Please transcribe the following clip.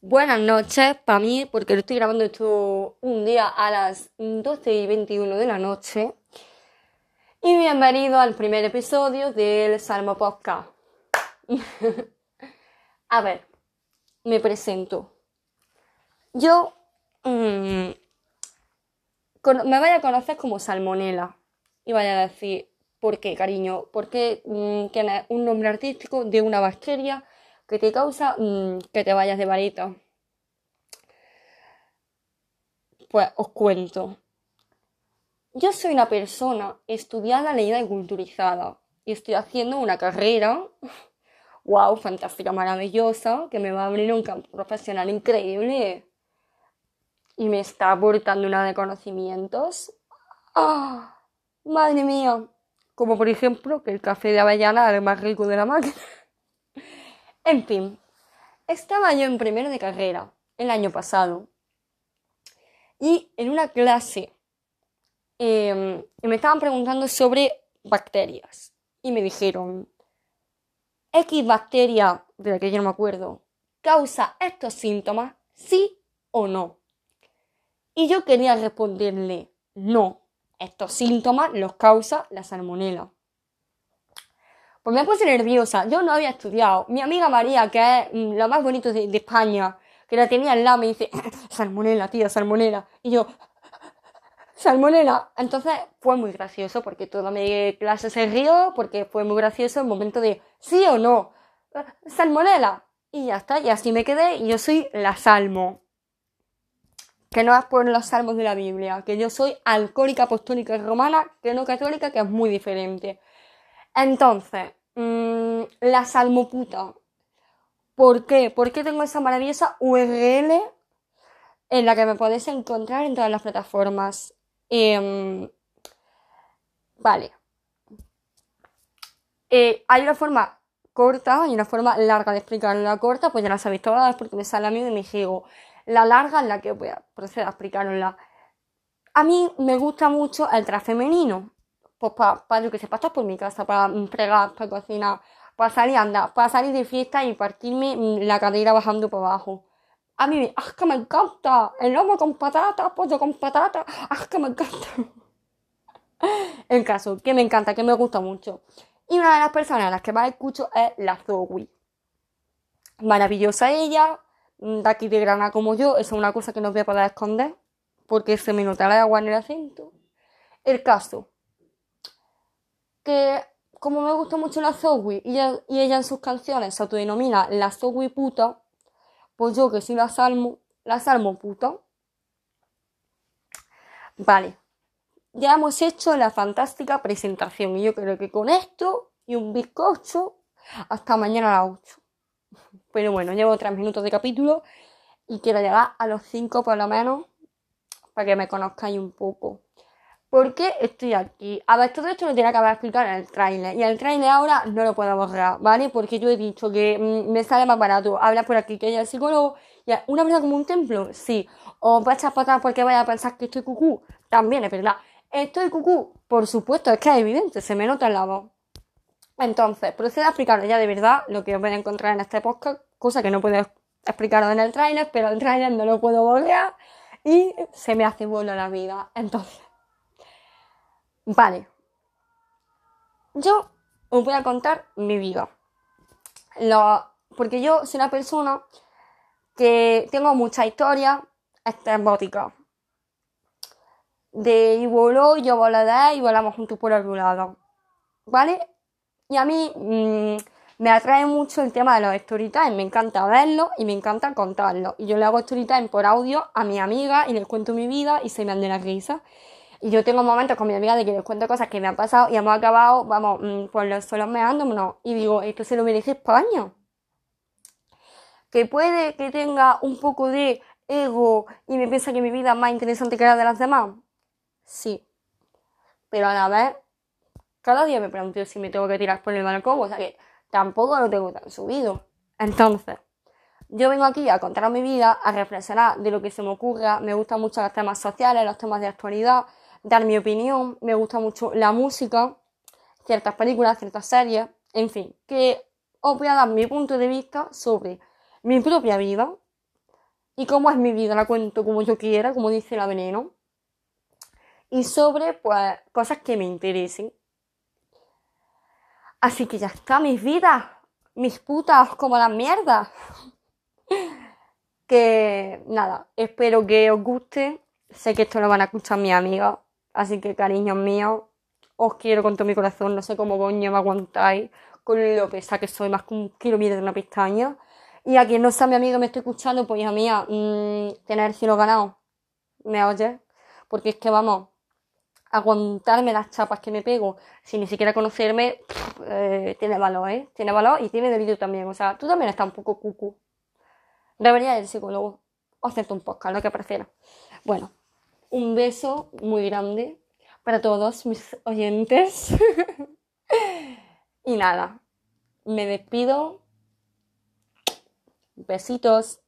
buenas noches para mí, porque lo estoy grabando esto un día a las 12 y 21 de la noche. Y bienvenido al primer episodio del Salmo Podcast. a ver, me presento. Yo mm, me vaya a conocer como Salmonela. Y vaya a decir, ¿por qué, cariño? Porque mm, tienes un nombre artístico de una bacteria que te causa mm, que te vayas de varito. Pues os cuento. Yo soy una persona estudiada, leída y culturizada. Y estoy haciendo una carrera, wow, fantástica, maravillosa, que me va a abrir un campo profesional increíble. Y me está aportando una de conocimientos. ¡Ah! ¡Madre mía! Como por ejemplo que el café de avellana es el más rico de la máquina. En fin, estaba yo en primero de carrera el año pasado y en una clase em, me estaban preguntando sobre bacterias y me dijeron, X bacteria, de la que yo no me acuerdo, causa estos síntomas, sí o no. Y yo quería responderle, no, estos síntomas los causa la salmonela. Pues me puse nerviosa. Yo no había estudiado. Mi amiga María, que es mm, la más bonita de, España, que la tenía al lado, me dice, salmonela, tía, salmonela. Y yo, salmonela. Entonces fue muy gracioso porque toda mi clase se rió, porque fue muy gracioso el momento de, sí o no, salmonela. Y ya está, y así me quedé, y yo soy la salmo. Que no es por los salmos de la Biblia, que yo soy alcohólica apostólica romana, que no católica, que es muy diferente. Entonces, Mm, la salmoputa. ¿Por qué? Porque tengo esa maravillosa URL en la que me podéis encontrar en todas las plataformas. Em, vale. Eh, hay una forma corta y una forma larga de explicar la corta, pues ya la sabéis todas porque me sale a mí de mi juego. La larga en la que voy a proceder a explicarosla. A mí me gusta mucho el traje femenino pues para lo que se pasa por mi casa, para fregar, para cocinar, para salir a andar, para salir de fiesta y partirme la cadera bajando por abajo. A mí, ¡ah, que me encanta! El lomo con patata, pollo con patata, ¡ah, que me encanta! El caso, que me encanta, que me gusta mucho. Y una de las personas a las que más escucho es la Zoe. Maravillosa ella, de aquí de Granada como yo, eso es una cosa que no voy a poder esconder, porque se me nota la agua en el acento. El caso, que como me gusta mucho la Zoe y ella, en sus canciones se autodenomina la Zoe puta, pues yo que soy la Salmo, la Salmo puta. Vale, ya hemos hecho la fantástica presentación y yo creo que con esto y un bizcocho hasta mañana a las 8. Pero bueno, llevo tres minutos de capítulo y quiero llegar a los 5 por lo menos para que me conozcáis un poco. ¿Por qué estoy aquí? A ver, todo esto lo tiene que haber explicado en el trailer. Y el trailer ahora no lo puedo borrar, ¿vale? Porque yo he dicho que mm, me sale más barato hablar por aquí que ella el psicólogo. Y una verdad como un templo, sí. O va a echar patas porque vaya a pensar que estoy cucú. También es verdad. Estoy cucú, por supuesto, es que es evidente, se me nota en la voz. Entonces, procedo a explicar ya de verdad lo que os voy a encontrar en este podcast, cosa que no puedo explicaros en el trailer, pero el trailer no lo puedo volver y se me hace bueno la vida. Entonces, Vale. Yo os voy a contar mi vida. porque yo soy una persona que tengo mucha historia estrambótica. De y voló, yo volé de y volamos juntos por el lado. ¿Vale? Y a mí mm, me atrae mucho el tema de los storytime. Me encanta verlo y me encanta contarlo. Y yo le hago storytime por audio a mi amiga y les cuento mi vida y se me dan de la risa. Y yo tengo momentos con mi amiga de que les cuento cosas que me han pasado y hemos acabado, vamos, mm, por los suelos meándonos. Y digo, esto se lo merece España. Que puede que tenga un poco de ego y me piensa que mi vida es más interesante que la de las demás. Sí. Pero a la vez, cada día me pregunto si me tengo que tirar por el balcón, o sea que tampoco lo tengo tan subido. Entonces, yo vengo aquí a contar mi vida, a reflexionar de lo que se me ocurra. Me gustan mucho los temas sociales, los temas de actualidad dar mi opinión, me gusta mucho la música, ciertas películas, ciertas series, en fin, que os voy a dar mi punto de vista sobre mi propia vida y cómo es mi vida, la cuento como yo quiera, como dice la veneno. Y sobre, pues, cosas que me interesen. Así que ya está, mis vidas, mis putas como las mierdas. que nada, espero que os guste. Sé que esto lo van a escuchar mis amigas, así que cariños míos, os quiero con todo mi corazón, no sé cómo coño me aguantáis con lo pesada que soy, más que un kilómetro de una pestaña. Y a quien no sea mi amigo me estoy escuchando, pues hija mía, mmm, tener el cielo ganado. ¿Me oyes? Porque es que vamos, aguantarme las chapas que me pego sin ni siquiera conocerme, eh, tiene valor, ¿eh? Tiene valor y tiene debido también. O sea, tú también estás un poco cucu. Debería ir psicólogo o hacerte un podcast, lo que prefiera. Bueno, un beso muy grande para todos mis oyentes. y nada, me despido. Besitos.